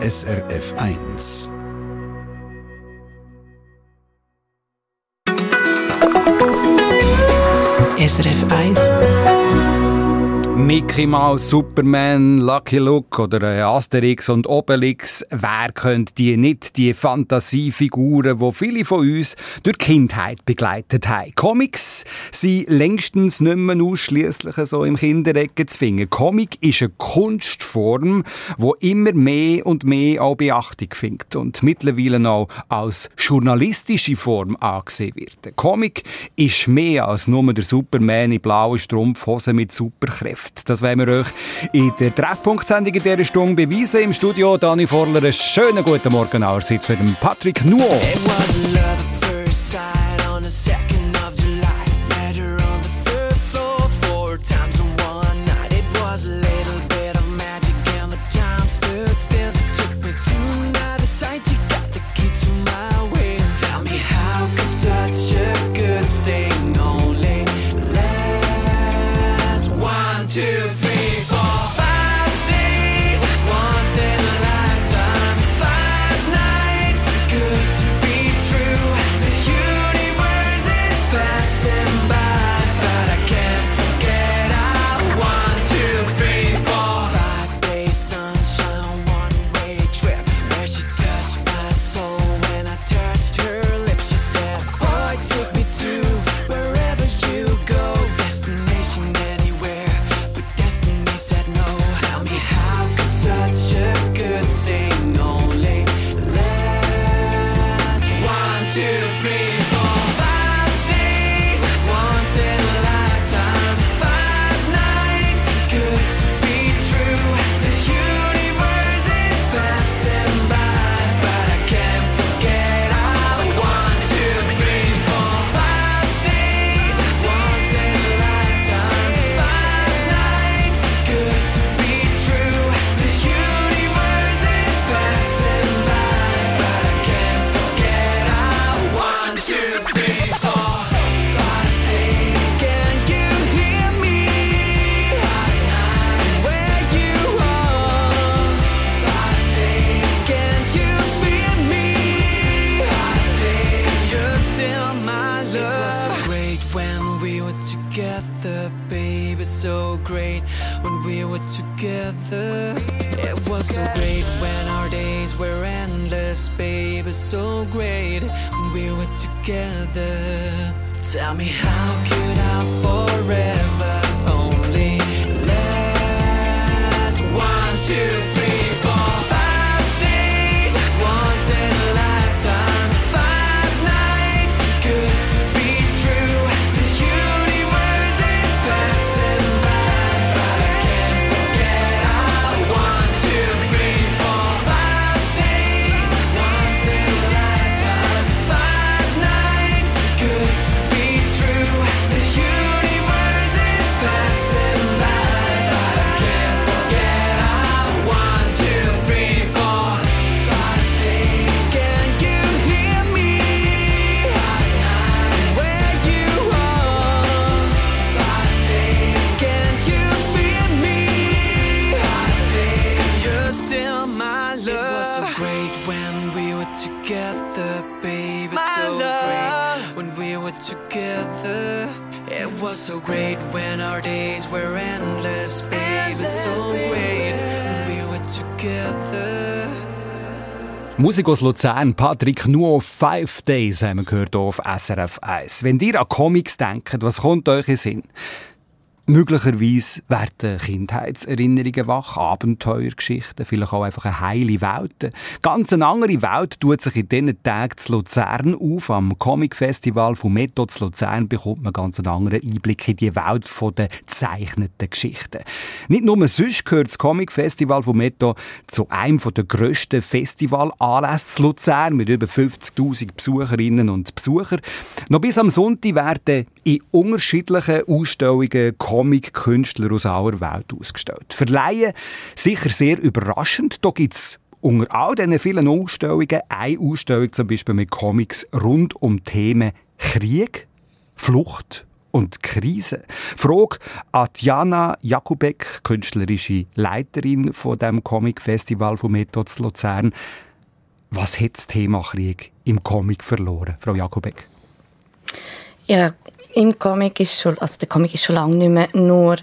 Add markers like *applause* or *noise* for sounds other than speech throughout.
SRF 1. SRF 1 Mickey Mouse, Superman, Lucky Luke oder äh, Asterix und Obelix. Wer könnte die nicht, die Fantasiefiguren, die viele von uns durch Kindheit begleitet haben? Comics sind längstens nicht mehr ausschliesslich so im Kinderecke zu finden. Comic ist eine Kunstform, die immer mehr und mehr auch Beachtung findet und mittlerweile auch als journalistische Form angesehen wird. Comic ist mehr als nur der Superman in blauen Strumpfhosen mit Superkräften. Geschäft. Das wollen wir euch in der Treffpunktsendung in dieser Stunde beweisen. Im Studio Dani Vorler, einen schönen guten Morgen allerseits mit dem Patrick Nuo. Musik aus Luzern, Patrick Nuo, Five Days haben wir gehört auf SRF 1. Wenn ihr an Comics denkt, was kommt euch in Sinn? Möglicherweise werden Kindheitserinnerungen wach, Abenteuergeschichten, vielleicht auch einfach eine heile Welt. Ganz eine andere Welt tut sich in diesen Tagen zu Luzern auf. Am Comic-Festival von Metto zu Luzern bekommt man ganz einen anderen Einblick in die Welt der zeichneten Geschichten. Nicht nur sonst gehört das Comic-Festival von Metto zu einem der grössten Festivalanlässe zu Luzern mit über 50'000 Besucherinnen und Besuchern. Noch bis am Sonntag werden in unterschiedlichen Ausstellungen Comic-Künstler aus aller Welt ausgestellt. Verleihen sicher sehr überraschend. Da gibt es unter all diesen vielen Ausstellungen eine Ausstellung zum Beispiel mit Comics rund um Themen Krieg, Flucht und Krise. Frage an Diana Jakubek, künstlerische Leiterin von dem Comic Festival von Methods Luzern. Was hat das Thema Krieg im Comic verloren, Frau Jakubek? Ja, im Comic ist schon, also der Comic ist schon lange nicht mehr nur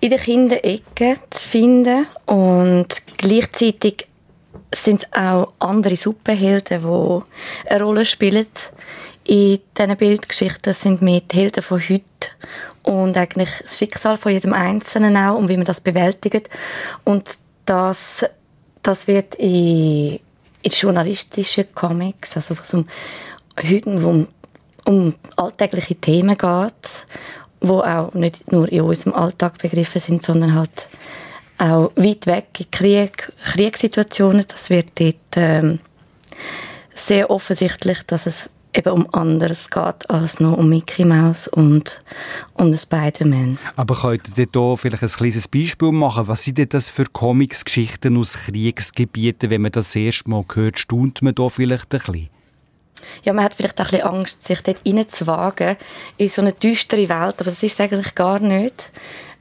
in der Kinderecke zu finden und gleichzeitig sind es auch andere Superhelden, die eine Rolle spielen in diesen Bildgeschichten. Das sind mehr die Helden von heute und eigentlich das Schicksal von jedem Einzelnen auch und wie man das bewältigt. Und das, das wird in, in journalistischen Comics, also was um, um, um alltägliche Themen geht, wo auch nicht nur in unserem Alltag begriffen sind, sondern halt auch weit weg in Krieg, Kriegssituationen. Das wird dort ähm, sehr offensichtlich, dass es eben um anderes geht als nur um Mickey Mouse und um Spider-Man. Aber könnt ihr hier vielleicht ein kleines Beispiel machen? Was sind denn das für Comics, Geschichten aus Kriegsgebieten? Wenn man das erste Mal hört, staunt man da vielleicht ein bisschen? Ja, man hat vielleicht auch ein bisschen Angst, sich dort reinzuwagen, in so eine düstere Welt, aber das ist es eigentlich gar nicht.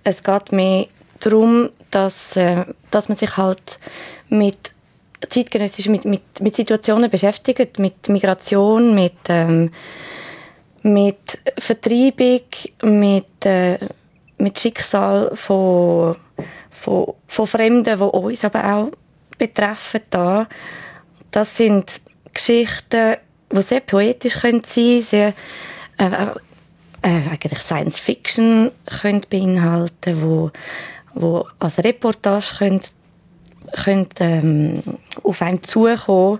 Es geht mehr darum, dass, äh, dass man sich halt mit zeitgenössisch mit, mit, mit Situationen beschäftigt, mit Migration, mit, ähm, mit Vertreibung, mit, äh, mit Schicksal von, von, von Fremden, die uns aber auch betreffen. Da. Das sind Geschichten, die sehr poetisch können sein sehr äh, äh, eigentlich Science Fiction können beinhalten, wo wo als Reportage können, können ähm, auf einen zukommen.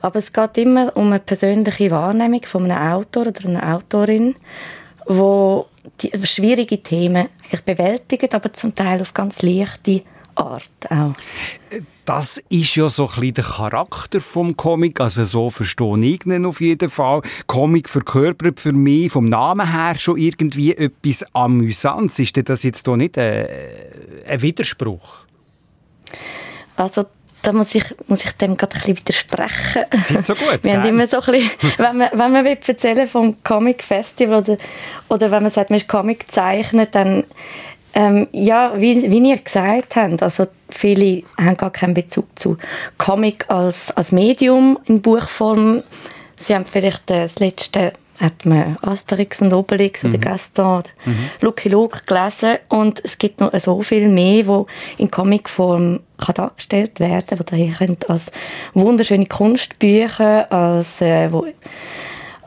Aber es geht immer um eine persönliche Wahrnehmung von einem Autor oder einer Autorin, wo die schwierige Themen bewältigt, aber zum Teil auf ganz leichte Art auch. Das ist ja so ein bisschen der Charakter vom Comic, also so verstehe ich ihn auf jeden Fall. Comic verkörpert für mich vom Namen her schon irgendwie etwas Amüsantes. Ist das jetzt hier nicht ein, ein Widerspruch? Also da muss ich, muss ich dem gerade ein bisschen widersprechen. Sind so gut, *laughs* Wir haben immer so ein bisschen, wenn man, wenn man will erzählen vom Comic Festival oder, oder wenn man sagt, man ist Comic zeichnet, dann ähm, ja, wie, wie ihr gesagt habt, also viele haben gar keinen Bezug zu Comic als, als Medium in Buchform. Sie haben vielleicht äh, das letzte hat man Asterix und Obelix mhm. oder Gaston oder mhm. Lucky Luke gelesen und es gibt noch so viel mehr, wo in Comicform kann dargestellt werden, wo daher könnt als wunderschöne Kunstbücher, als, äh, wo,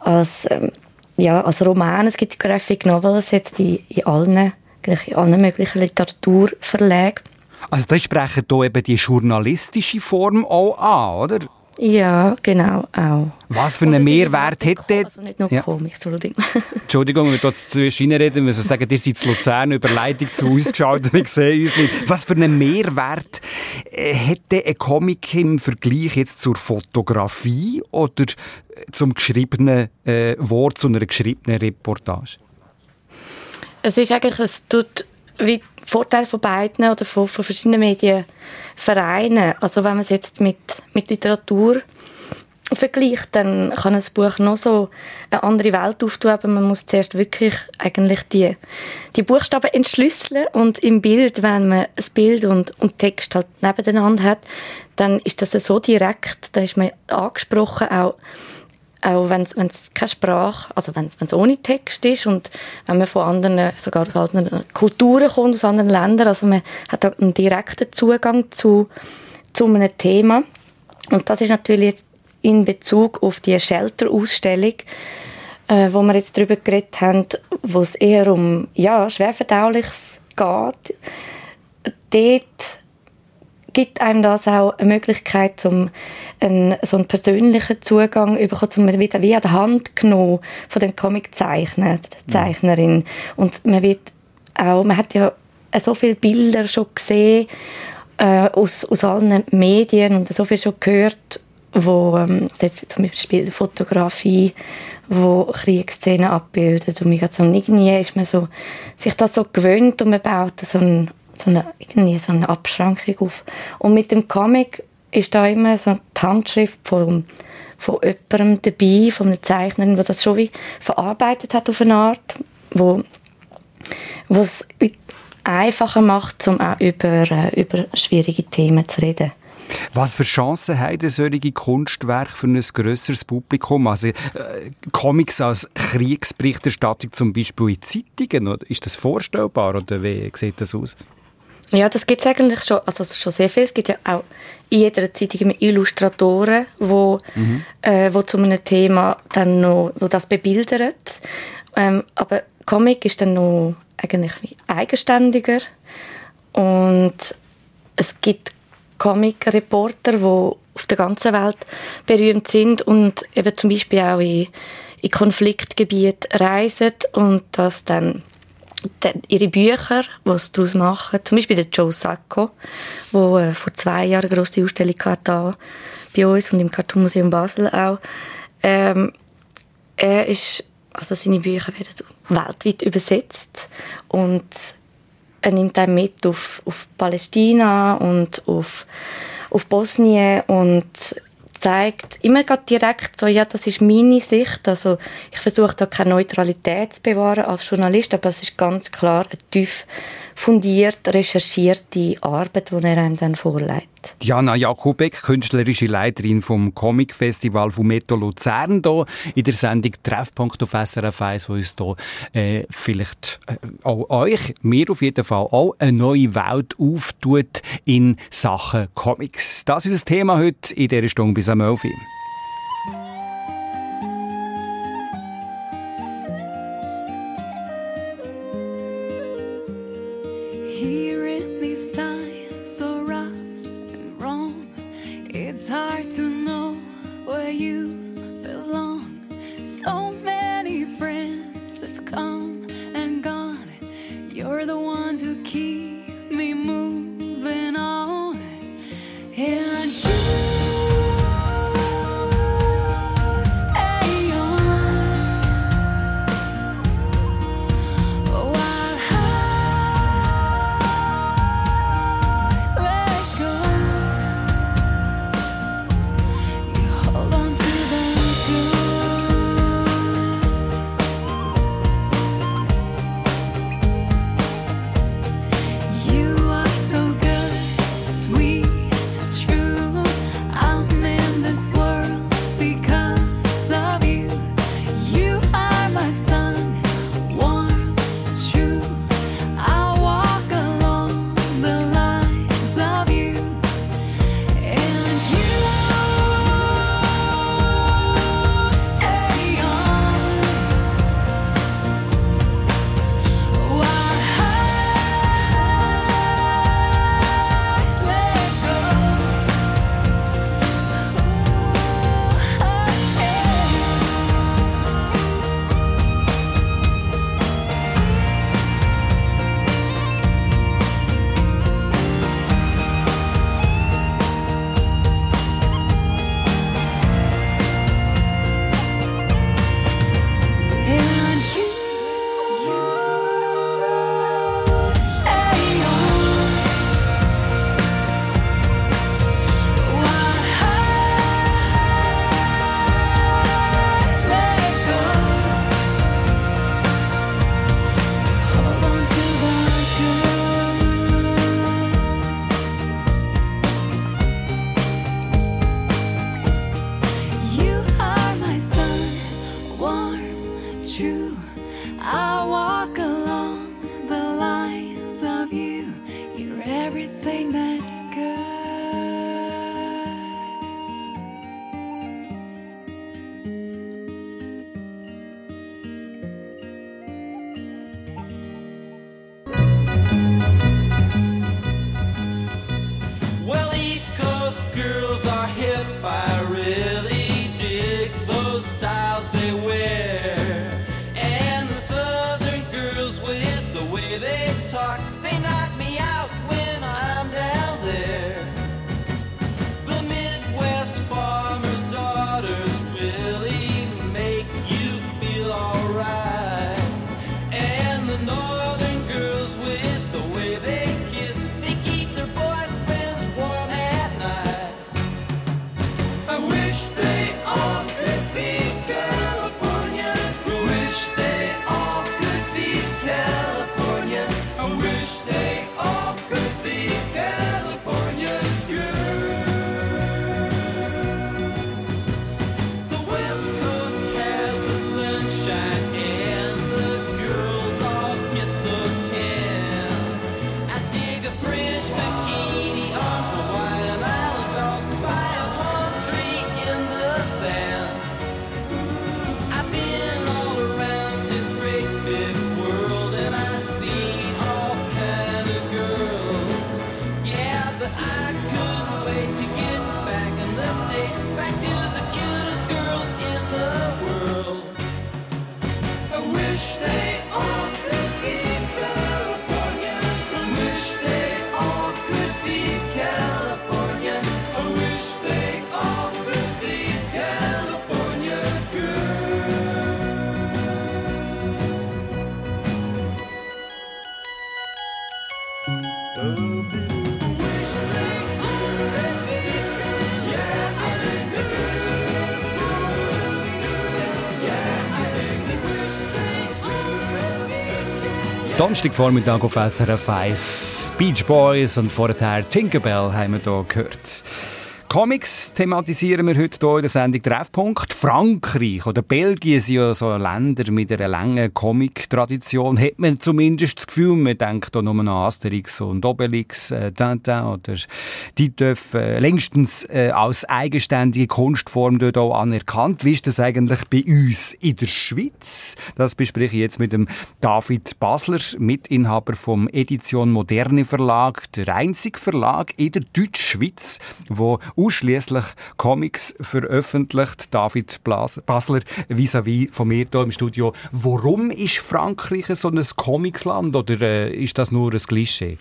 als ähm, ja, als Roman, es gibt Graphic Novels jetzt in, in allen in allen möglichen Literaturverlagen. Also das sprechen hier eben die journalistische Form auch an, oder? Ja, genau, auch. Was für einen Mehrwert hätte... Also nicht nur ja. Comics, Entschuldigung. *laughs* Entschuldigung, wir jetzt zwischen reden, wir sagen, ihr seid in Luzern über Leitung zu uns geschaut, wir sehen uns nicht. Was für einen Mehrwert äh, hätte ein Comic im Vergleich jetzt zur Fotografie oder zum geschriebenen äh, Wort, zu einer geschriebenen Reportage? Es ist eigentlich, es tut wie Vorteil von beiden oder von, von verschiedenen Medien vereinen. Also wenn man es jetzt mit, mit Literatur vergleicht, dann kann ein Buch noch so eine andere Welt auftun, aber man muss zuerst wirklich eigentlich die, die Buchstaben entschlüsseln und im Bild, wenn man ein Bild und, und Text halt nebeneinander hat, dann ist das so direkt, da ist man angesprochen auch auch wenn es keine Sprache, also wenn es ohne Text ist und wenn man von anderen, sogar aus anderen Kulturen kommt, aus anderen Ländern, also man hat einen direkten Zugang zu, zu einem Thema. Und das ist natürlich jetzt in Bezug auf die Shelter-Ausstellung, äh, wo wir jetzt darüber geredet haben, wo es eher um ja, Schwerverdauliches geht. Dort gibt einem das auch eine Möglichkeit, um einen, so einen persönlichen Zugang zu bekommen, um wieder wie an der Hand genommen von dem Comiczeichner, der mhm. Zeichnerin. Und man wird auch, man hat ja so viele Bilder schon gesehen äh, aus, aus allen Medien und so viel schon gehört, wo ähm, jetzt zum Beispiel Fotografie, wo Kriegsszenen abbildet und so irgendwie ist man so sich das so gewöhnt und man baut so ein so eine, irgendwie so eine Abschränkung auf. Und mit dem Comic ist da immer so die Handschrift von, von jemandem dabei, von einer Zeichnerin, der das schon wie verarbeitet hat auf eine Art. wo es einfacher macht, um auch über, äh, über schwierige Themen zu reden. Was für Chancen haben solche Kunstwerke für ein grösseres Publikum? Also äh, Comics als Kriegsberichterstattung zum Beispiel in Zeitungen, ist das vorstellbar oder wie sieht das aus? Ja, das gibt es eigentlich schon, also schon sehr viel. Es gibt ja auch in jeder Zeitung Illustratoren, wo, mhm. äh, wo zu einem Thema dann noch wo das bebildern. Ähm, aber Comic ist dann noch eigentlich eigenständiger und es gibt Comic-Reporter, die auf der ganzen Welt berühmt sind und eben zum Beispiel auch in, in Konfliktgebiete reisen und das dann ihre Bücher, die sie daraus machen, zum Beispiel der Joe Sacco, der äh, vor zwei Jahren eine grosse Ausstellung hatte, bei uns und im Cartoon Museum Basel auch. Ähm, er ist, also seine Bücher werden weltweit übersetzt und er nimmt einen mit auf, auf Palästina und auf, auf Bosnien und zeigt immer direkt so, ja, das ist meine Sicht. Also ich versuche da keine Neutralität zu bewahren als Journalist, aber es ist ganz klar eine tief fundiert recherchierte Arbeit, die er einem dann vorlegt. Diana Jakubek, künstlerische Leiterin vom Comic Festival Fumetto Luzern, hier in der Sendung Treffpunkt auf SRF 1, wo uns hier äh, vielleicht äh, auch euch, mir auf jeden Fall, auch eine neue Welt auftut in Sachen Comics. Das ist das Thema heute in dieser Stunde bis am 11 Uhr. You're the ones who keep me moving on. And Donnerstagvormittag auf SRF 1. Beach Boys und vorher Tinkerbell haben wir hier gehört. Comics thematisieren wir heute hier in der Sendung Treffpunkt. Frankreich oder Belgien sind ja so Länder mit einer langen Comic-Tradition. Hat man zumindest das Gefühl, man denkt hier nur an Asterix und Obelix, äh, Tintin oder die dürfen äh, längstens äh, als eigenständige Kunstform dort auch anerkannt. Wie ist das eigentlich bei uns in der Schweiz? Das bespreche ich jetzt mit dem David Basler, Mitinhaber vom Edition Moderne Verlag, der einzige Verlag in der Deutschschweiz, wo ausschließlich Comics veröffentlicht. David Basler vis-à-vis von mir hier im Studio. Warum ist Frankreich so ein Comicsland oder äh, ist das nur ein Klischee?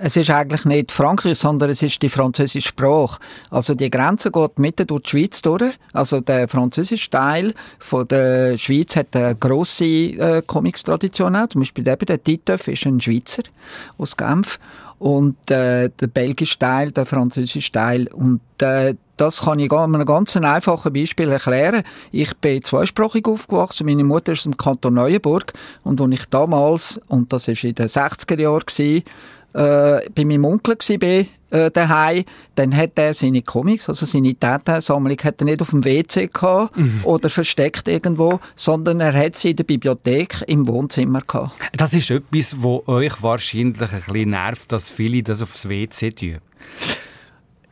Es ist eigentlich nicht Frankreich, sondern es ist die französische Sprache. Also die Grenze geht mitten durch die Schweiz durch. Also der französische Teil von der Schweiz hat eine grosse äh, Comics-Tradition. Zum Beispiel eben der Titeuf ist ein Schweizer aus Genf und äh, der belgische Teil, der französische Teil. Und äh, das kann ich mit einem ganz einfachen Beispiel erklären. Ich bin zweisprachig aufgewachsen. Meine Mutter ist im Kanton Neuenburg. Und als ich damals, und das war in den 60er Jahren, äh, bei meinem Onkel war, äh, daheim, dann hat er seine Comics, also seine Datensammlung, hat er nicht auf dem WC gehabt mhm. oder versteckt irgendwo, sondern er hat sie in der Bibliothek im Wohnzimmer gehabt. Das ist etwas, wo euch wahrscheinlich ein bisschen nervt, dass viele das aufs WC tun.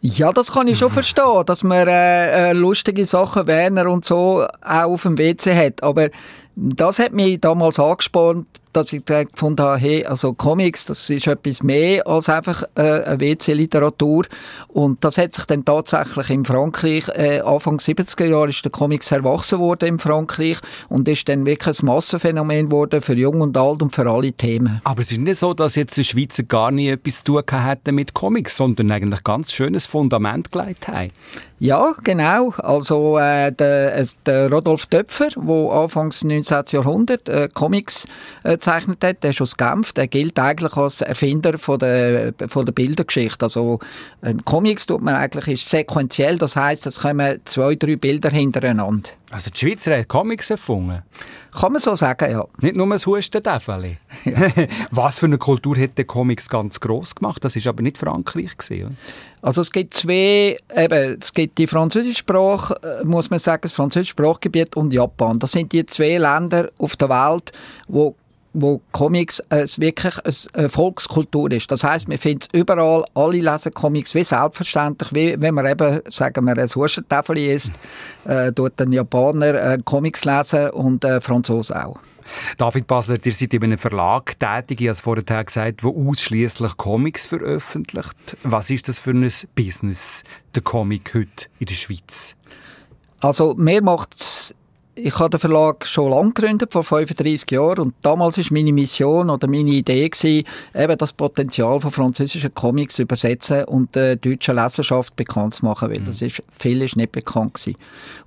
Ja, das kann ich schon verstehen, dass man äh, äh, lustige Sachen, Werner und so, auch auf dem WC hat. Aber das hat mich damals angespornt, dass ich gefunden habe, hey, also Comics, das ist etwas mehr als einfach äh, eine WC-Literatur. Und das hat sich dann tatsächlich in Frankreich, äh, Anfang 70er Jahre ist der Comics erwachsen worden in Frankreich und ist dann wirklich ein Massenphänomen geworden für Jung und Alt und für alle Themen. Aber es ist nicht so, dass jetzt die Schweizer gar nicht etwas zu tun hätten mit Comics, sondern eigentlich ganz schönes Fundament gelegt haben. Ja, genau. Also äh, der, äh, der Rodolf Töpfer, der anfangs 19. Jahrhundert äh, Comics äh, gezeichnet hat, der ist aus Genf, der gilt eigentlich als Erfinder von der, von der Bildergeschichte. Also ein Comics tut man eigentlich ist sequenziell, das heißt, es kommen zwei, drei Bilder hintereinander. Also die Schweizer hat Comics erfunden? Kann man so sagen, ja. Nicht nur ein Hustentäfeli. Ja. *laughs* Was für eine Kultur hat der Comics ganz gross gemacht? Das ist aber nicht Frankreich gewesen, Also es gibt zwei, eben, es gibt die französische Sprache, äh, muss man sagen, das französische Sprachgebiet und Japan. Das sind die zwei Länder auf der Welt, wo wo Comics äh, wirklich eine Volkskultur ist. Das heißt, wir finden es überall, alle lesen Comics wie selbstverständlich, wie wenn man eben, sagen wir, ein Huschentafel ist, äh, dort ein Japaner äh, Comics lesen und äh, Franzose auch. David Basler, ihr seid in einem Verlag tätig, ich habe es vorher gesagt, der ausschließlich Comics veröffentlicht. Was ist das für ein Business, der Comic heute in der Schweiz? Also, mir macht es ich habe den Verlag schon lange gegründet, vor 35 Jahren, und damals war meine Mission oder meine Idee gewesen, eben das Potenzial von französischen Comics zu übersetzen und der deutschen Leserschaft bekannt zu machen, weil mhm. das ist, viel ist nicht bekannt gewesen.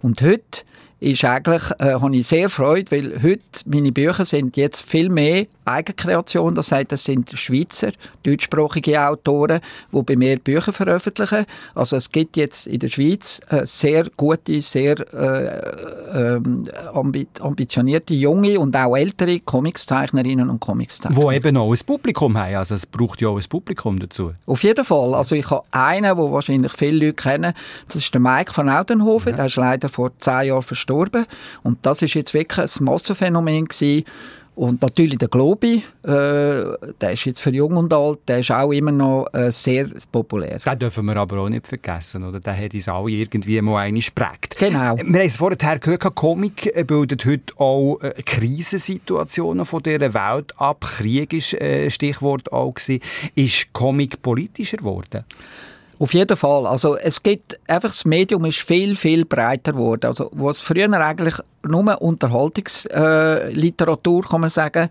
Und heute ist eigentlich, äh, habe ich sehr Freude, weil heute meine Bücher sind jetzt viel mehr Eigenkreation. Das heißt, das sind Schweizer, deutschsprachige Autoren, die bei mir Bücher veröffentlichen. Also es gibt jetzt in der Schweiz äh, sehr gute, sehr äh, äh, ambitionierte junge und auch ältere Comicszeichnerinnen und Comicszeichner. Wo eben auch ein Publikum haben. Also es braucht ja auch ein Publikum dazu. Auf jeden Fall. Also ich habe einen, wo wahrscheinlich viele Leute kennen. Das ist der Mike von Audenhofen. Ja. Der ist leider vor zehn Jahren verstorben gestorben. Und das ist jetzt wirklich ein Massenphänomen gewesen. Und natürlich der Globi, äh, der ist jetzt für Jung und Alt, der ist auch immer noch äh, sehr populär. Den dürfen wir aber auch nicht vergessen, oder? Der hat uns alle irgendwie mal eine geprägt. Genau. Wir haben es vorher gehört, Comic bildet heute auch äh, Krisensituationen von dieser Welt ab. Krieg ist äh, Stichwort auch gewesen. Ist Comic politischer geworden? Auf jeden Fall. Also es gibt einfach das Medium ist viel viel breiter geworden. Also was früher eigentlich nur Unterhaltungsliteratur kann man sagen,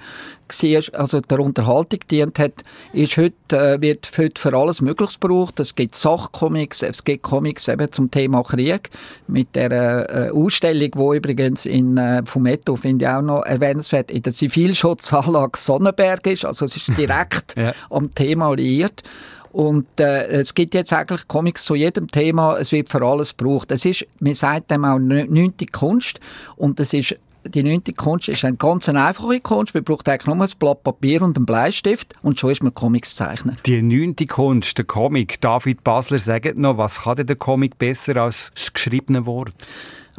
war, also der Unterhaltung dient hat, ist heute äh, wird heute für alles Mögliches gebraucht. Es gibt Sachcomics, es gibt Comics eben zum Thema Krieg mit der äh, Ausstellung, wo übrigens in äh, Fumetto finde ich auch noch erwähnenswert in der Zivilschutzanlage Sonnenberg ist. Also es ist *laughs* direkt ja. am Thema liiert. Und äh, es gibt jetzt eigentlich Comics zu jedem Thema, es wird für alles gebraucht. Es ist, man sagt dem auch neunte Kunst und es ist die neunte Kunst ist eine ganz einfache Kunst. Man braucht eigentlich nur ein Blatt Papier und einen Bleistift und schon ist man Comics zeichnen. Die neunte Kunst, der Comic. David Basler, sagt noch, was kann denn der Comic besser als das geschriebene Wort?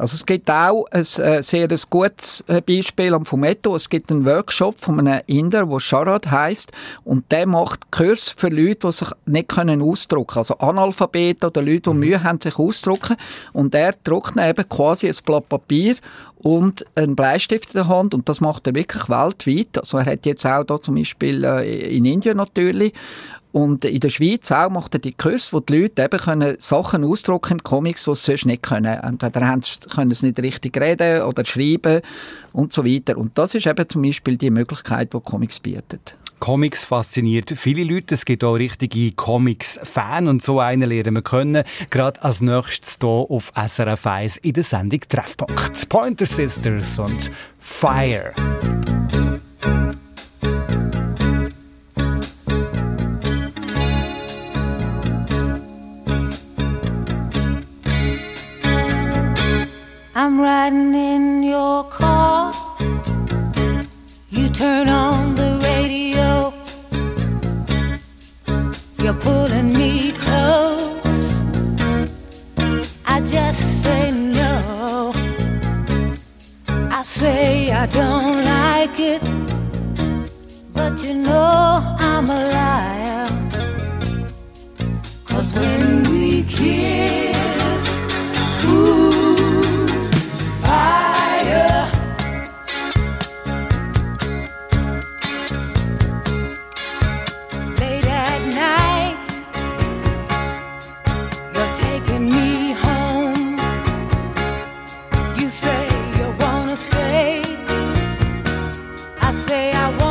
Also es gibt auch ein äh, sehr gutes äh, Beispiel am Fumetto. Es gibt einen Workshop von einem Inder, der Sharad heißt und der macht Kurs für Leute, die sich nicht können ausdrucken, also Analphabeten oder Leute, die mhm. Mühe haben, sich auszudrucken. Und er druckt eben quasi ein Blatt Papier und einen Bleistift in der Hand und das macht er wirklich weltweit. Also er hat jetzt auch da zum Beispiel äh, in Indien natürlich und in der Schweiz auch macht er die Kurse, wo die Leute eben können Sachen ausdrucken in Comics, die sie sonst nicht können. Entweder können sie nicht richtig reden oder schreiben und so weiter. Und das ist eben zum Beispiel die Möglichkeit, die Comics bietet. Comics fasziniert viele Leute. Es gibt auch richtige Comics-Fan und so einen lernen wir können. Gerade als nächstes hier auf SRF 1 in der Sendung Treffpunkt. Pointer Sisters und Fire. I'm riding in your car. You turn on the radio. You're pulling me close. I just say no. I say I don't like it. But you know I'm a liar. Cause when we kiss, I want.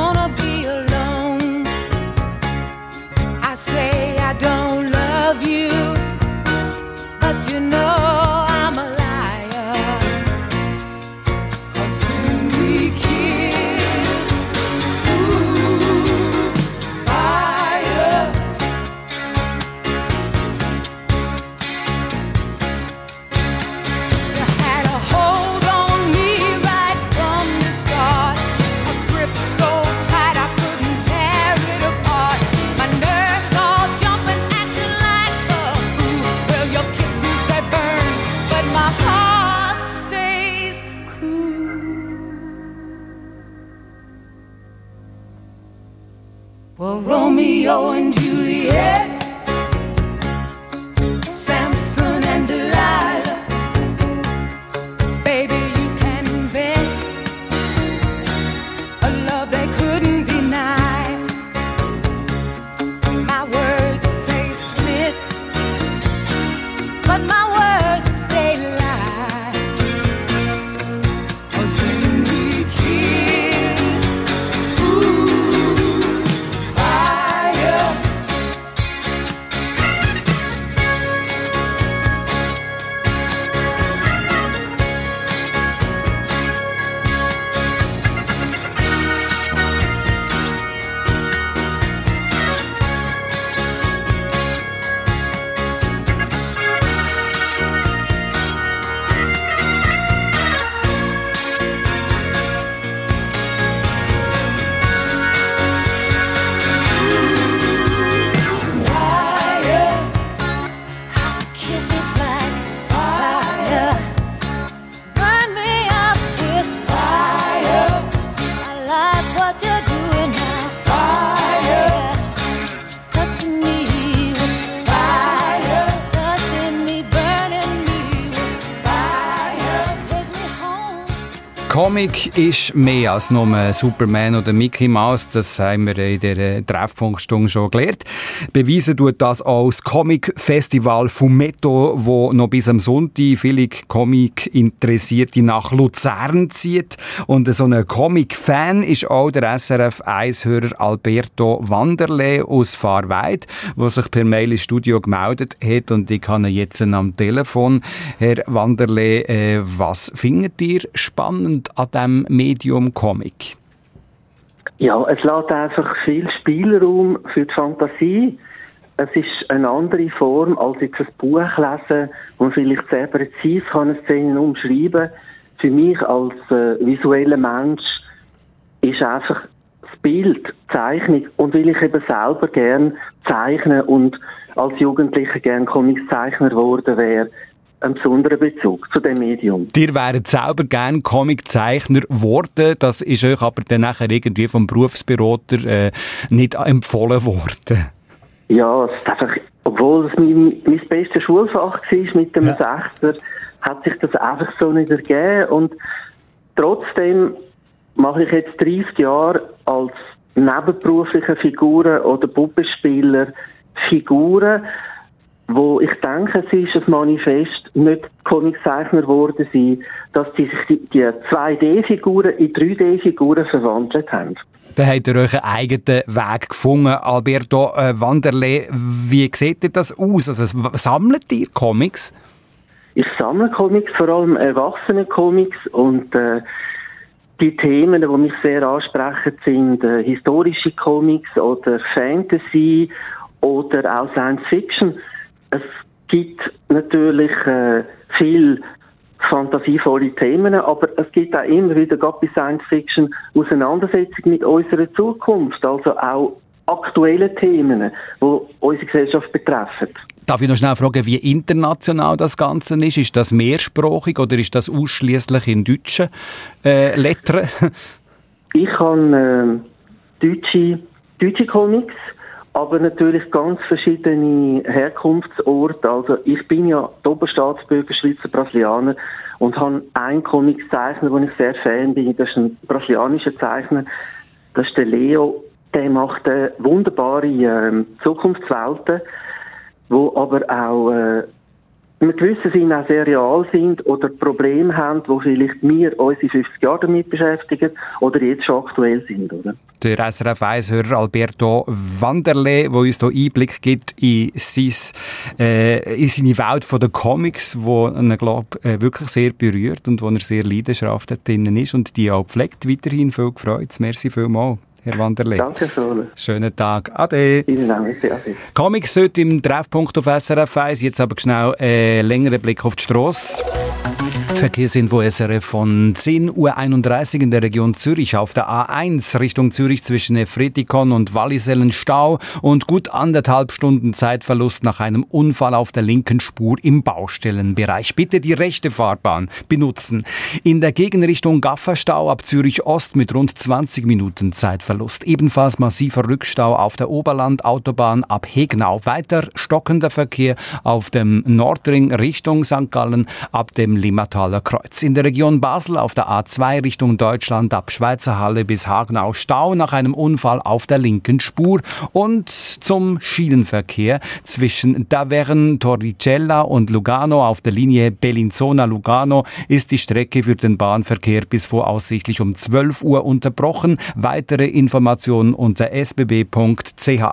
Comic ist mehr als nur Superman oder Mickey Mouse. Das haben wir in der Treffpunktstunde schon gelernt. Beweisen tut das auch das Comic-Festival Fumetto, wo noch bis am Sonntag viele Comic-Interessierte nach Luzern zieht. Und so ein Comic-Fan ist auch der SRF 1-Hörer Alberto Wanderle aus Fahrweid, der sich per Mail ins Studio gemeldet hat. Und ich kann ihn jetzt am Telefon. Herr Wanderle, äh, was findet ihr spannend an diesem Medium Comic? Ja, es lässt einfach viel Spielraum für die Fantasie. Es ist eine andere Form als jetzt ein Buch lesen, wo man vielleicht sehr präzise kann eine Szene umschreiben für mich als äh, visueller Mensch ist einfach das Bild, Zeichnung und weil ich eben selber gern zeichne und als Jugendlicher gern Comiczeichner geworden wäre, einen besonderen Bezug zu dem Medium. Dir wären selber gerne Comiczeichner geworden, das ist euch aber dann nachher irgendwie vom Berufsberater äh, nicht empfohlen worden. Ja, es ist einfach, obwohl es mein, mein bestes Schulfach war mit dem Ja. Sechster, hat sich das einfach so nicht ergeben und trotzdem mache ich jetzt 30 Jahre als nebenberufliche Figuren oder Puppenspieler Figuren, wo ich denke, es ist ein Manifest, nicht Comiczeichner geworden sein, dass die sich die, die 2D-Figuren in 3D-Figuren verwandelt haben. Dann habt ihr einen eigenen Weg gefunden. Alberto äh, Wanderle, wie sieht denn das aus? Also, sammelt ihr Comics? Ich sammle Comics, vor allem erwachsene Comics und äh, die Themen, die mich sehr ansprechen, sind äh, historische Comics oder Fantasy oder auch Science Fiction. Es gibt natürlich äh, viel fantasievolle Themen, aber es gibt auch immer wieder, gerade bei Science Fiction, Auseinandersetzung mit unserer Zukunft, also auch aktuelle Themen, die unsere Gesellschaft betreffen. Darf ich noch schnell fragen, wie international das Ganze ist? Ist das mehrsprachig oder ist das ausschließlich in deutschen äh, Lettern? Ich habe äh, deutsche, deutsche Comics, aber natürlich ganz verschiedene Herkunftsorte. Also ich bin ja Doppelstaatsbürger, Schweizer Brasilianer und habe einen Comiczeichner, wo ich sehr Fan bin. Das ist ein brasilianischer Zeichner. Das ist der Leo. Der macht äh, wunderbare äh, Zukunftswelten, wo aber auch äh, in gewissen Sinne auch sehr real sind oder Probleme haben, wo vielleicht wir uns in 50 Jahren damit beschäftigen oder jetzt schon aktuell sind, oder? Der SRF 1-Hörer Alberto Wanderle, der uns hier Einblick gibt in, sein, äh, in seine Welt den Comics, wo ihn, glaub, äh, wirklich sehr berührt und wo er sehr leidenschaftlich drin ist und die auch pflegt. Weiterhin viel gefreut. Merci vielmals, Herr Wanderle. Danke, Sohle. Schönen Tag. Ade. Auch. Merci. Ade. Comics heute im Treffpunkt auf SRF 1. Jetzt aber schnell äh, längeren Blick auf die Strasse. Verkehrsinfo SRF von 10.31 Uhr in der Region Zürich auf der A1 Richtung Zürich zwischen Efretikon und Wallisellen Stau und gut anderthalb Stunden Zeitverlust nach einem Unfall auf der linken Spur im Baustellenbereich. Bitte die rechte Fahrbahn benutzen. In der Gegenrichtung Gafferstau ab Zürich Ost mit rund 20 Minuten Zeitverlust. Ebenfalls massiver Rückstau auf der Oberland-Autobahn ab Hegnau. Weiter stockender Verkehr auf dem Nordring Richtung St. Gallen ab dem Limmataler Kreuz. In der Region Basel auf der A2 Richtung Deutschland ab Schweizer Halle bis Hagenau Stau nach einem Unfall auf der linken Spur und zum Schienenverkehr zwischen Davern, Torricella und Lugano auf der Linie Bellinzona-Lugano ist die Strecke für den Bahnverkehr bis voraussichtlich um 12 Uhr unterbrochen. Weitere Informationen unter sbb.ch.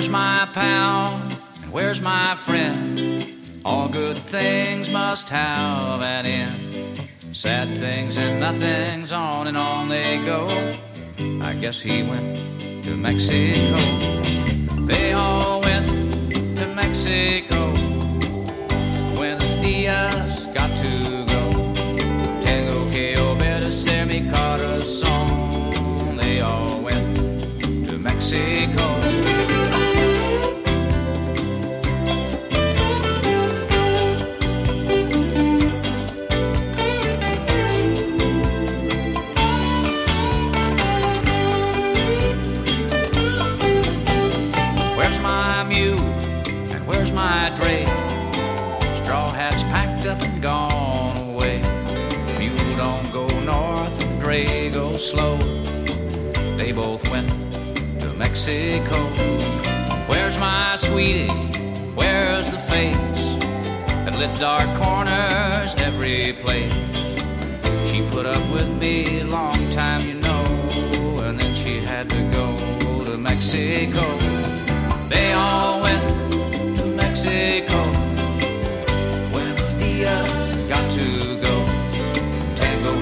Where's my pal? And where's my friend? All good things must have an end. Sad things and nothings on and on they go. I guess he went to Mexico. They all went to Mexico. Buenos dias, got to go. Tengo que obedecer mi corazón. They all went to Mexico. Slow. They both went to Mexico. Where's my sweetie? Where's the face that lit dark corners every place? She put up with me a long time, you know, and then she had to go to Mexico. They all went to Mexico. when dias, got to go.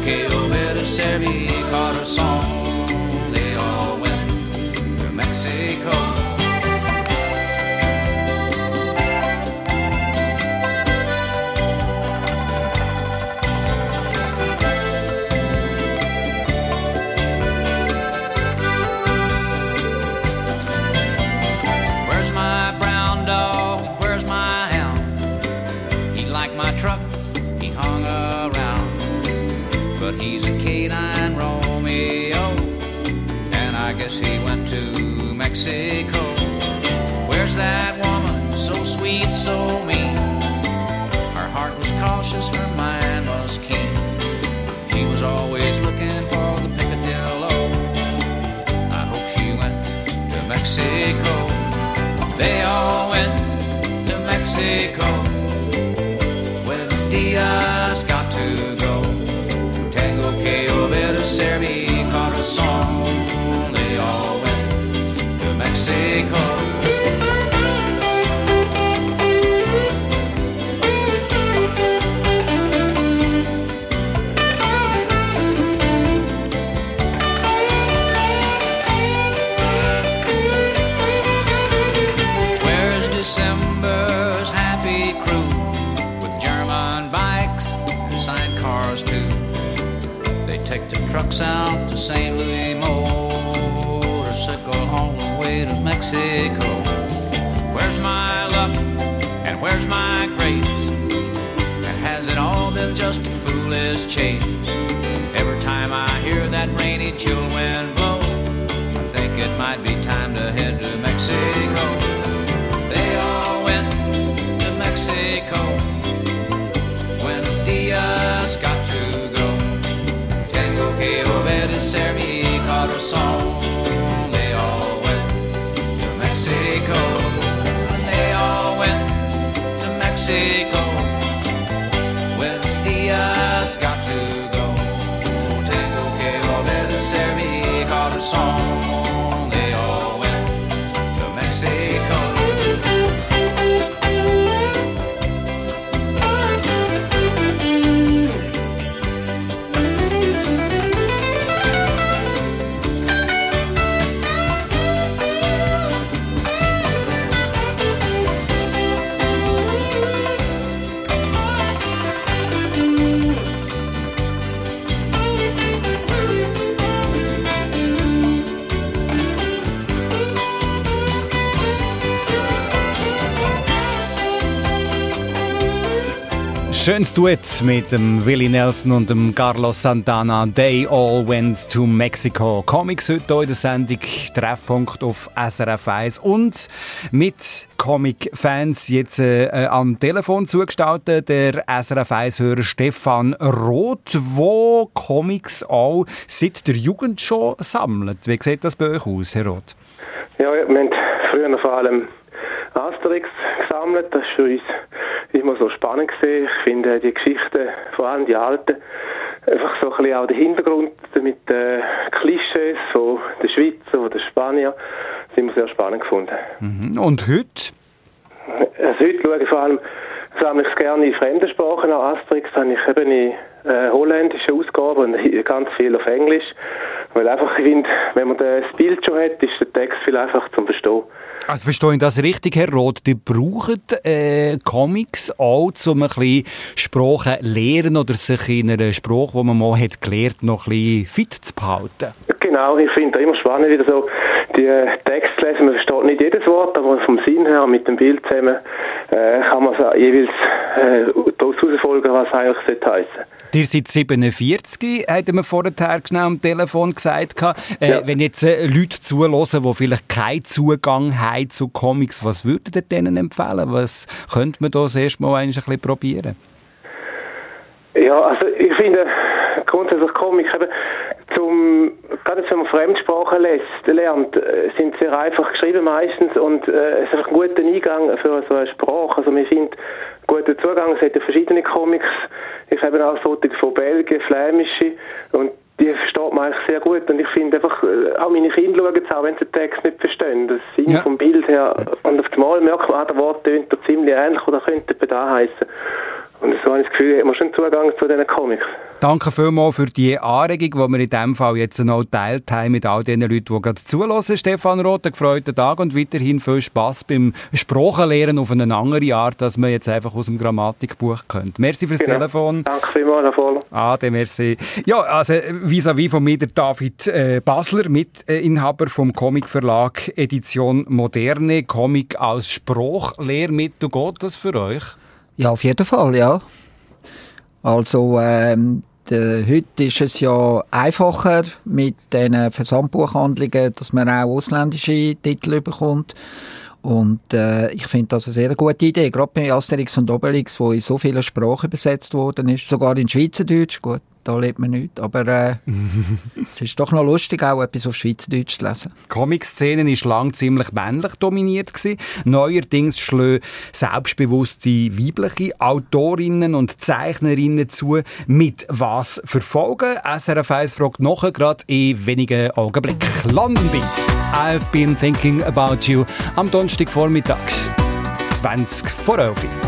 Tengo que obedecer mi corazón. They all went to Mexico. Mexico. Where's that woman, so sweet, so mean? Her heart was cautious, her mind was keen. She was always looking for the picadillo. I hope she went to Mexico. They all went to Mexico. Buenos dias, Mexico. Where's Schönes Duett mit dem Willie Nelson und dem Carlos Santana. They all went to Mexico. Comics heute hier in der Sendung Treffpunkt auf SRF 1 und mit Comic-Fans jetzt äh, am Telefon zugestaltet der SRF 1-Hörer Stefan Roth, wo Comics auch seit der Jugend schon sammelt. Wie sieht das bei euch aus, Herr Roth? Ja, wir haben früher vor allem Asterix gesammelt. Das war für uns immer so spannend. Gewesen. Ich finde die Geschichten, vor allem die alten, einfach so ein bisschen auch der Hintergrund mit den Klischees von der Schweizer oder der Spanier, das immer sehr spannend gefunden. Mhm. Und heute? Also heute schaue ich vor allem sammle ich es gerne in fremden Sprachen. Auch Asterix habe ich eben in äh, holländischen Ausgaben und ganz viel auf Englisch. Weil einfach, ich finde, wenn man das Bild schon hat, ist der Text viel einfacher zum Verstehen. Also verstehe ich das richtig, Herr Roth? Die brauchen äh, Comics auch, um ein bisschen Sprachen lernen oder sich in einer Sprache, die man mal hat gelernt, noch ein bisschen fit zu behalten? Genau, ich finde es immer spannend, wieder so die Texte lesen. Man versteht nicht jedes Wort, aber vom Sinn her mit dem Bild zusammen äh, kann man so jeweils äh, daraus herausfolgen, was eigentlich sollte heissen. Ihr seid 47, hat man vorher schnell am Telefon gesagt. Äh, Ja. Wenn jetzt äh, Leute zuhören, die vielleicht keinen Zugang haben zu Comics, was würdet ihr denen empfehlen? Was könnte man da das Mal ein bisschen probieren? Ja, also ich finde grundsätzlich Comics eben zum, gerade wenn man Fremdsprachen lässt, lernt, äh, sind sehr einfach geschrieben meistens und äh, es ist einfach ein guter Eingang für so eine Sprache. Also wir finden guten Zugang, es hat ja verschiedene Comics, ich habe auch solche von Belgien, flämische und die versteht man eigentlich sehr gut und ich finde einfach, äh, auch meine Kinder schauen es auch, wenn sie den Text nicht verstehen. Das Sinn Ja. vom Bild her und auf einmal merkt man, ah, der Wort tönt da ziemlich ähnlich oder könnte bei da heißen. Und so habe ich das Gefühl, hat man schon Zugang zu diesen Comics. Danke vielmals für die Anregung, die wir in diesem Fall jetzt noch geteilt haben mit all den Leuten, die gerade zulassen. Stefan Roth, einen gefreuten Tag und weiterhin viel Spass beim Sprachenlernen auf eine andere Art, als man jetzt einfach aus dem Grammatikbuch kennt. Merci fürs Genau. Telefon. Danke vielmals, Herr Voller. Ade, merci. Ja, also vis-à-vis von mir der David äh, Basler, Mitinhaber vom Comicverlag Edition Moderne, Comic als Sprachlehrmittel. Geht das für euch? Ja, auf jeden Fall, ja. Also, ähm, äh, heute ist es ja einfacher mit den Versandbuchhandlungen, dass man auch ausländische Titel bekommt. Und äh, ich finde das eine sehr gute Idee, gerade bei Asterix und Obelix, wo in so vielen Sprachen übersetzt worden ist, sogar in Schweizerdeutsch, gut, da lebt man nicht, aber äh, *laughs* es ist doch noch lustig, auch etwas auf Schweizerdeutsch zu lesen. Die Comic-Szene war lang ziemlich männlich dominiert. Gewesen. Neuerdings schlagen selbstbewusste weibliche Autorinnen und Zeichnerinnen zu. Mit was verfolgen? SRF 1 fragt nachher gerade in wenigen Augenblicken. London Beat. I've been thinking about you. Am Donnerstagvormittag. 20 vor 11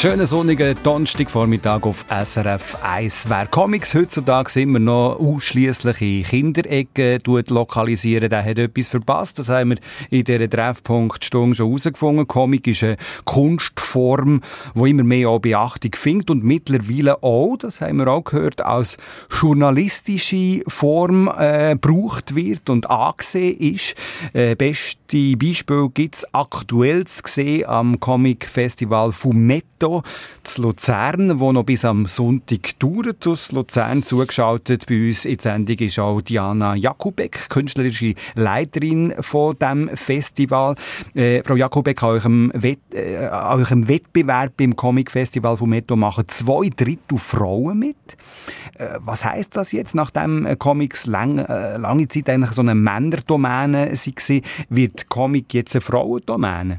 Schönen sonnigen Donnerstagvormittag auf SRF 1. Wer Comics heutzutage immer noch ausschließlich in Kinderecken lokalisieren, der hat etwas verpasst. Das haben wir in dieser Treffpunktstunde schon herausgefunden. Comic ist eine Kunstform, die immer mehr auch Beachtung findet und mittlerweile auch, das haben wir auch gehört, als journalistische Form äh, gebraucht wird und angesehen ist. Äh, beste Beispiel gibt es aktuell zu sehen am Comic Festival Fumetto Metto zu Luzern, wo noch bis am Sonntag dauert. Aus Luzern zugeschaltet bei uns in die Sendung ist auch Diana Jakubek, künstlerische Leiterin von dem Festival. Äh, Frau Jakubek, an eurem, Wett, äh, eurem Wettbewerb beim Comic Festival von Metto machen zwei Drittel Frauen mit. Äh, was heißt das jetzt, nachdem äh, Comics lang, äh, lange Zeit eigentlich so eine Männerdomäne waren, wird Comic jetzt eine Frauendomäne?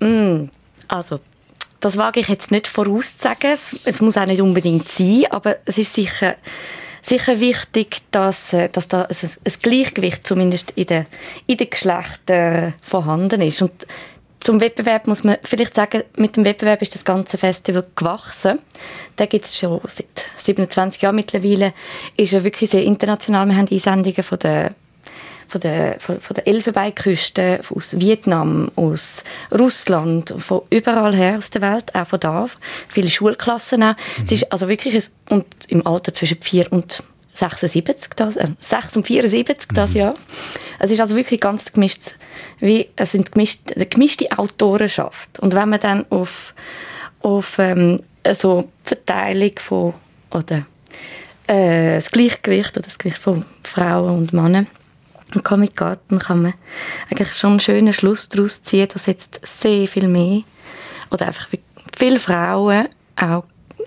Mm, also, das wage ich jetzt nicht vorauszusagen. Es, es muss auch nicht unbedingt sein, aber es ist sicher, sicher wichtig, dass, äh, dass da ein, Gleichgewicht zumindest in den, in den Geschlechtern vorhanden ist. Und zum Wettbewerb muss man vielleicht sagen, mit dem Wettbewerb ist das ganze Festival gewachsen. Da gibt es schon seit 27 Jahren mittlerweile. Ist ja wirklich sehr international. Wir haben Einsendungen von der von der, von, von der Elfenbeinküste, aus Vietnam, aus Russland, von überall her aus der Welt, auch von da, viele Schulklassen auch. Es ist also wirklich ein, und im Alter zwischen 4 und 76, das, äh, 6 und 74 das Jahr. Es ist also wirklich ganz gemischt, wie, es sind gemischt, eine gemischte Autorenschaft. Und wenn man dann auf, auf ähm, so Verteilung von, oder äh, das Gleichgewicht oder das Gewicht von Frauen und Männern im Comic dann kann man eigentlich schon einen schönen Schluss daraus ziehen, dass jetzt sehr viel mehr oder einfach viele Frauen auch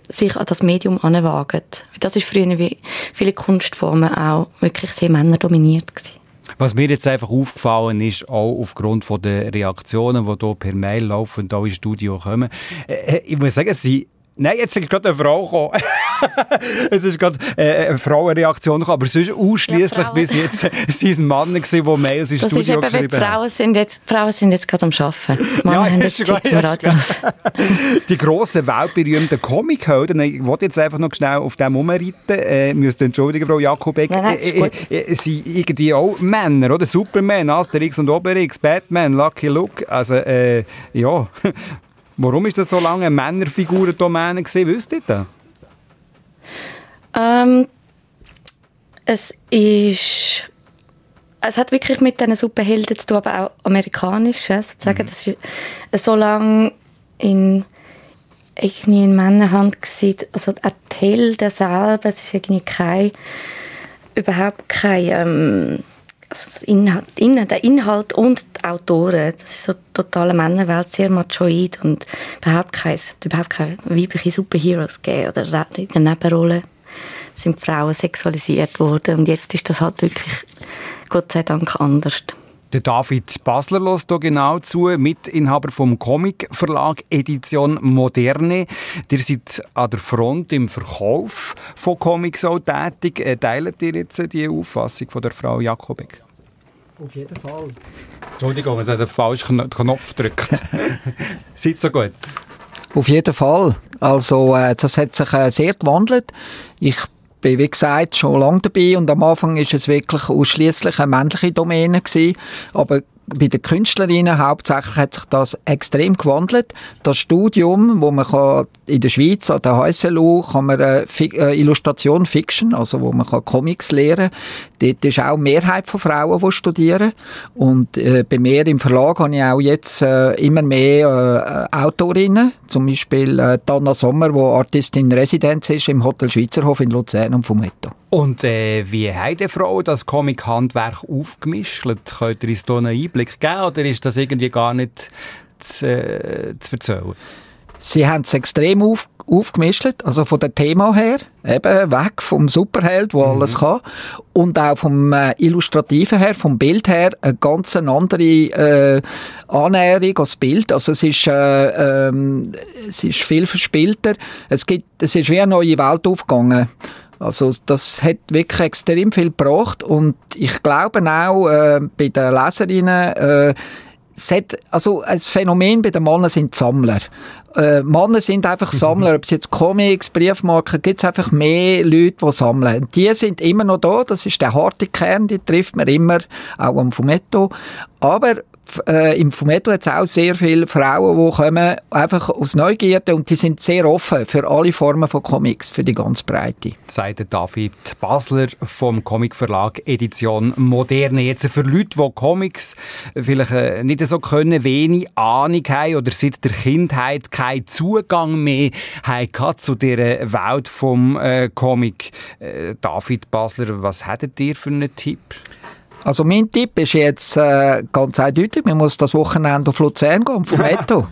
sich an das Medium anwagen. Das ist früher wie viele Kunstformen auch wirklich sehr männerdominiert gewesen. Was mir jetzt einfach aufgefallen ist, auch aufgrund der Reaktionen, die hier per Mail laufen und auch ins Studio kommen, äh, ich muss sagen, sie Nein, jetzt ist gerade eine Frau gekommen. *laughs* es ist gerade äh, eine Frauenreaktion gekommen, aber sonst ausschließlich Ja, bis jetzt *laughs* sind es Männer gewesen, die Mails ins Das ist Studio eben, weil die geschrieben haben. Frauen sind jetzt, die Frauen sind jetzt gerade am Arbeiten. *laughs* Männer haben ist jetzt schon- Zeit zum ja, ist hören. Die grossen, weltberühmten Comichelden, ich wollte jetzt einfach noch schnell auf dem rumreiten, äh, müsst entschuldigen, Frau Jakobek, Nein, nein, ist äh, äh, äh, sind irgendwie auch Männer, oder? Superman, Asterix und Obelix, Batman, Lucky Luke, also, äh, ja... Warum ist das so lange eine Männerfigurendomäne gewesen, wisst ihr das? Ähm, es ist. Es hat wirklich mit diesen Superhelden zu tun, aber auch amerikanischen, sozusagen. Das ist so lange in, irgendwie in Männerhand gewesen. Also auch die Helden selber, es ist irgendwie kein, überhaupt kein, ähm, Inhalt, der Inhalt und die Autoren, das ist so eine totale Männerwelt, sehr machoid und überhaupt kein, es hat überhaupt keine weibliche Superheroes gegeben oder in der Nebenrolle sind Frauen sexualisiert worden und jetzt ist das halt wirklich, Gott sei Dank, anders. Der David Basler lässt hier genau zu, Mitinhaber vom Comic-Verlag Edition Moderne. Ihr seid an der Front im Verkauf von Comics auch tätig. Äh, Teilt ihr jetzt äh, die Auffassung von der Frau Jakobek? Auf jeden Fall. Entschuldigung, es hat den falschen Kno- Knopf gedrückt. *laughs* Seid so gut. Auf jeden Fall. Also, äh, das hat sich äh, sehr gewandelt. Ich bin, wie gesagt, schon lange dabei und am Anfang ist es wirklich ausschließlich eine männliche Domäne gewesen. Aber bei den Künstlerinnen hauptsächlich hat sich das extrem gewandelt. Das Studium, wo man kann, in der Schweiz an der HSLU kann man äh, äh, Illustration Fiction, also wo man kann Comics lehren. Dort ist auch Mehrheit von Frauen, die studieren. Und äh, bei mir im Verlag habe ich auch jetzt äh, immer mehr äh, Autorinnen, zum Beispiel äh, Dana Sommer, die Artistin in Residenz ist im Hotel Schweizerhof in Luzern und Fumetto. Und äh, wie haben die Frauen das Comic-Handwerk aufgemischt? Könnt ihr uns hier einen Einblick geben oder ist das irgendwie gar nicht zu, äh, zu erzählen? Sie haben es extrem auf, aufgemischt, also von dem Thema her, eben weg vom Superheld, wo alles kann, und auch vom äh, Illustrativen her, vom Bild her, eine ganz andere äh, Annäherung als Bild. Also es ist, äh, ähm, es ist viel verspielter. Es gibt, es ist wie eine neue Welt aufgegangen. Also das hat wirklich extrem viel gebracht und ich glaube auch äh, bei den Leserinnen, äh, es hat, also ein Phänomen bei den Männern sind die Sammler. Äh, Männer sind einfach *laughs* Sammler. Ob es jetzt Comics, Briefmarken, gibt es einfach mehr Leute, die sammeln. Die sind immer noch da. Das ist der harte Kern, die trifft man immer, auch am Fumetto. Aber äh, im Fumetto hat es auch sehr viele Frauen, die kommen einfach aus Neugierde und die sind sehr offen für alle Formen von Comics, für die ganz Breite. Sagt David Basler vom Comicverlag Edition Moderne. Jetzt für Leute, die Comics vielleicht äh, nicht so können, wenig Ahnung haben oder seit der Kindheit keinen Zugang mehr haben zu dieser Welt vom äh, Comic. Äh, David Basler, was hättet ihr für einen Tipp? Also mein Tipp ist jetzt äh, ganz eindeutig, man muss das Wochenende auf Luzern gehen, vom Metto.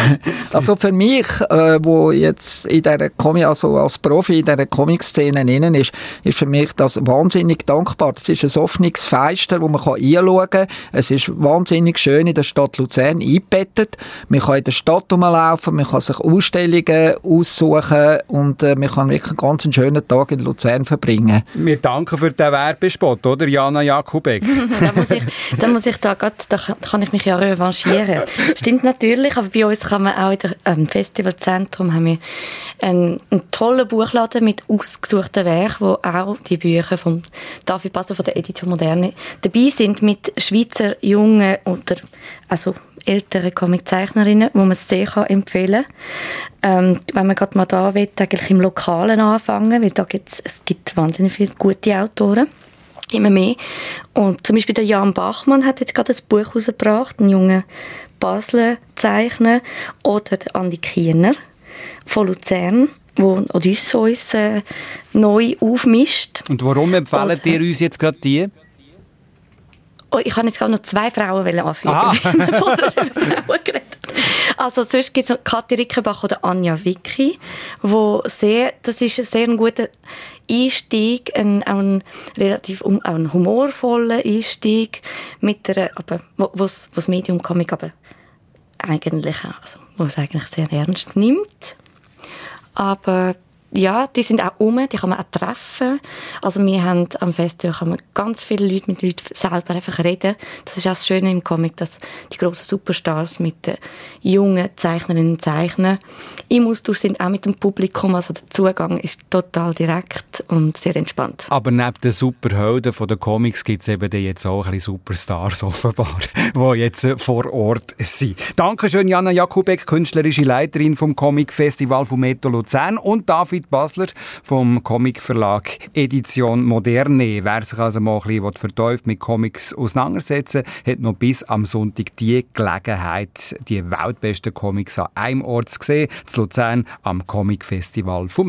*laughs* also für mich, äh, wo jetzt in der Comic, also als Profi in dieser Comic-Szene innen ist, ist für mich das wahnsinnig dankbar. Das ist ein offenes Fenster, wo man kann einschauen kann. Es ist wahnsinnig schön in der Stadt Luzern eingebettet. Man kann in der Stadt rumlaufen, man kann sich Ausstellungen aussuchen und äh, man kann wirklich einen ganz schönen Tag in Luzern verbringen. Wir danken für den Werbespot, oder Jana Jakubek? *laughs* da muss ich, da muss ich da grad, da kann, ich mich ja revanchieren. Stimmt natürlich, aber bei uns kann man auch in der ähm, Festivalzentrum haben wir einen, einen tollen Buchladen mit ausgesuchten Werken, wo auch die Bücher von David Basler von der Edition Moderne dabei sind mit Schweizer jungen oder also älteren Comiczeichnerinnen, wo man sehr kann empfehlen kann. Ähm, wenn man gerade mal da will, eigentlich im Lokalen anfangen, weil da gibt's, es gibt wahnsinnig viele gute Autoren immer mehr. Und zum Beispiel der Jan Bachmann hat jetzt gerade ein Buch herausgebracht, ein junger Basler Zeichner, oder der Andi Kiener von Luzern, wo Odysseus äh, neu aufmischt. Und warum empfehlen ihr uns jetzt gerade die? Oh, ich habe jetzt gerade noch zwei Frauen anführen, Ah. *laughs* wir vorher über Frauen geredet. Also sonst gibt es noch Kathi Rickenbach oder Anja Wicki, wo sehr, das ist ein sehr guter Einstieg, ein, auch ein relativ um, auch ein humorvoller Einstieg mit der, aber wo wo's, wo's Medium Comic aber eigentlich also wo eigentlich sehr ernst nimmt. Aber ja, die sind auch um, die kann man auch treffen. Also wir haben am Festival kann man ganz viele Leute mit Leuten selber einfach reden. Das ist auch das Schöne im Comic, dass die grossen Superstars mit den jungen Zeichnerinnen und Zeichnern im Austausch sind, auch mit dem Publikum. Also der Zugang ist total direkt und sehr entspannt. Aber neben den Superhelden von den Comics gibt es eben jetzt auch ein bisschen Superstars offenbar, *laughs* die jetzt vor Ort sind. Dankeschön Jana Jakubek, künstlerische Leiterin vom Comic Festival von Meto Luzern und David Basler vom Comicverlag Edition Moderne. Wer sich also mal ein bisschen vertäuft mit Comics auseinandersetzen hat noch bis am Sonntag die Gelegenheit, die weltbesten Comics an einem Ort zu sehen, zu Luzern am Comic Festival von.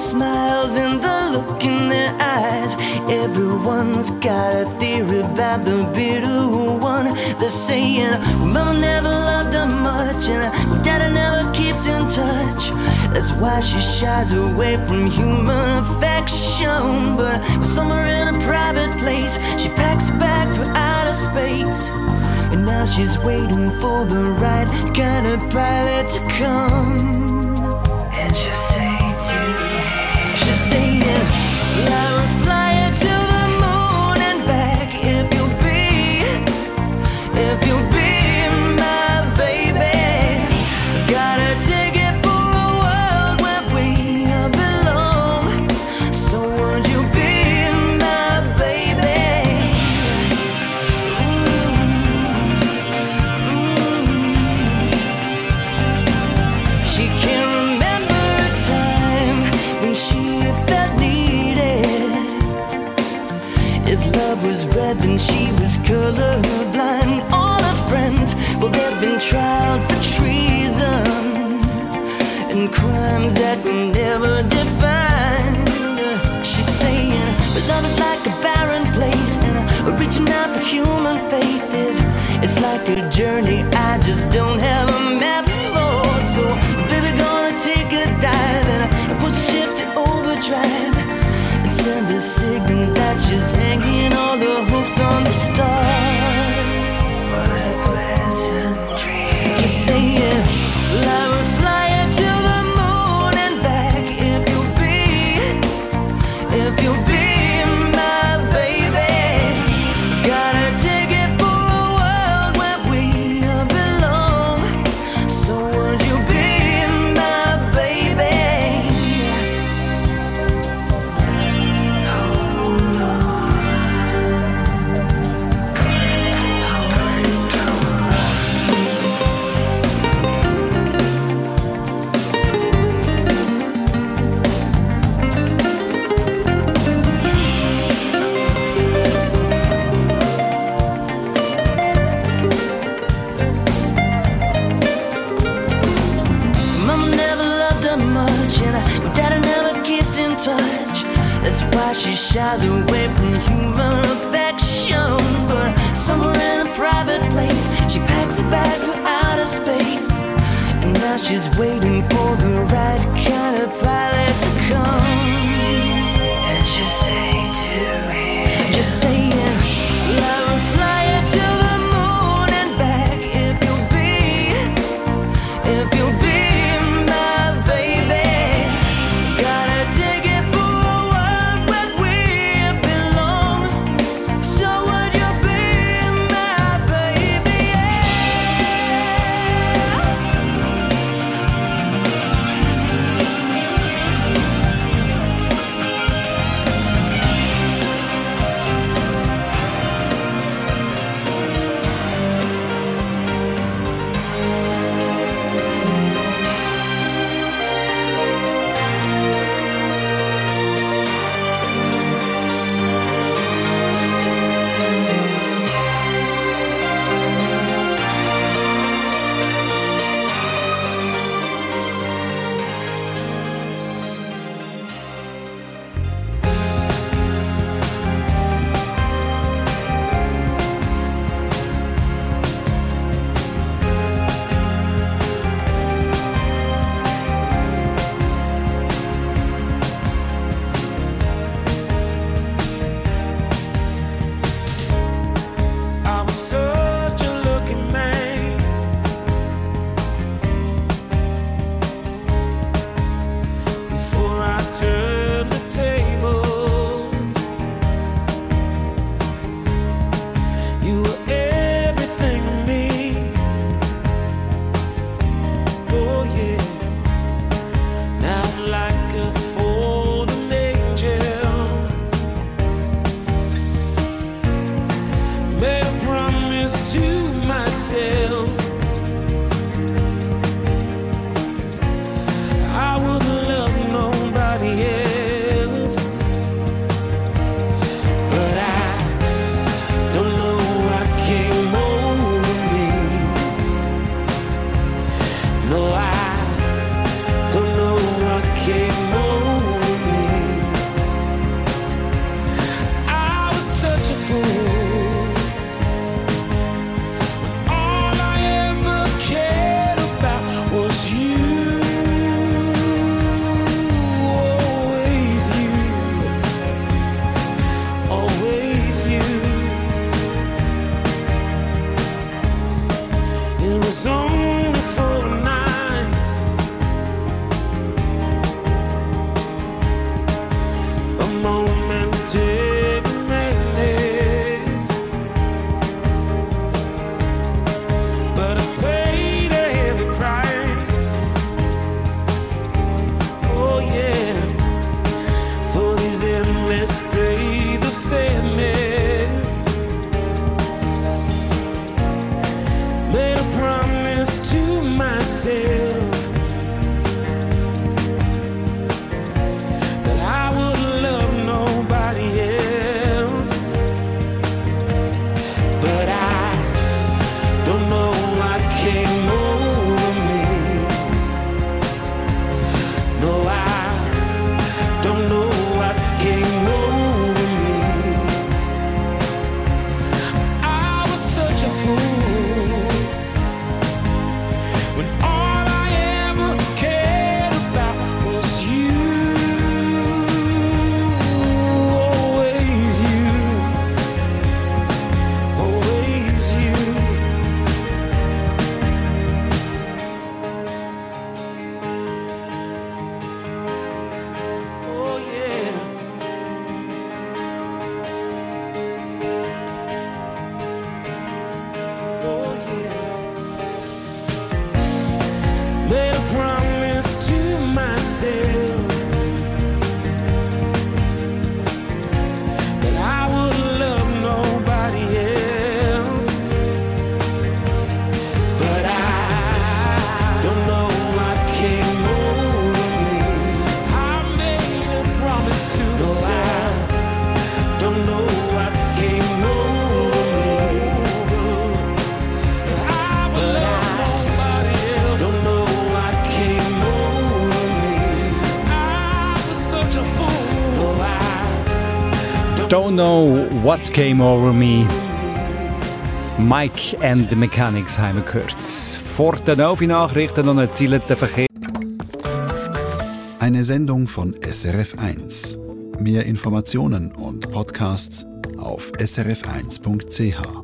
Smiles and the look in their eyes. Everyone's got a theory about the bitter one. They're saying, well, Mama never loved her much, and Daddy never keeps in touch. That's why she shies away from human affection. But somewhere in a private place, she packs a bag for outer space. And now she's waiting for the right kind of pilot to come. is waiting. Don't know what came over me. Mike and the Mechanics haben gehört. Vor den 9 Nachrichten eine Ziele Verkehr. Eine Sendung von SRF1. Mehr Informationen und Podcasts auf srf1.ch.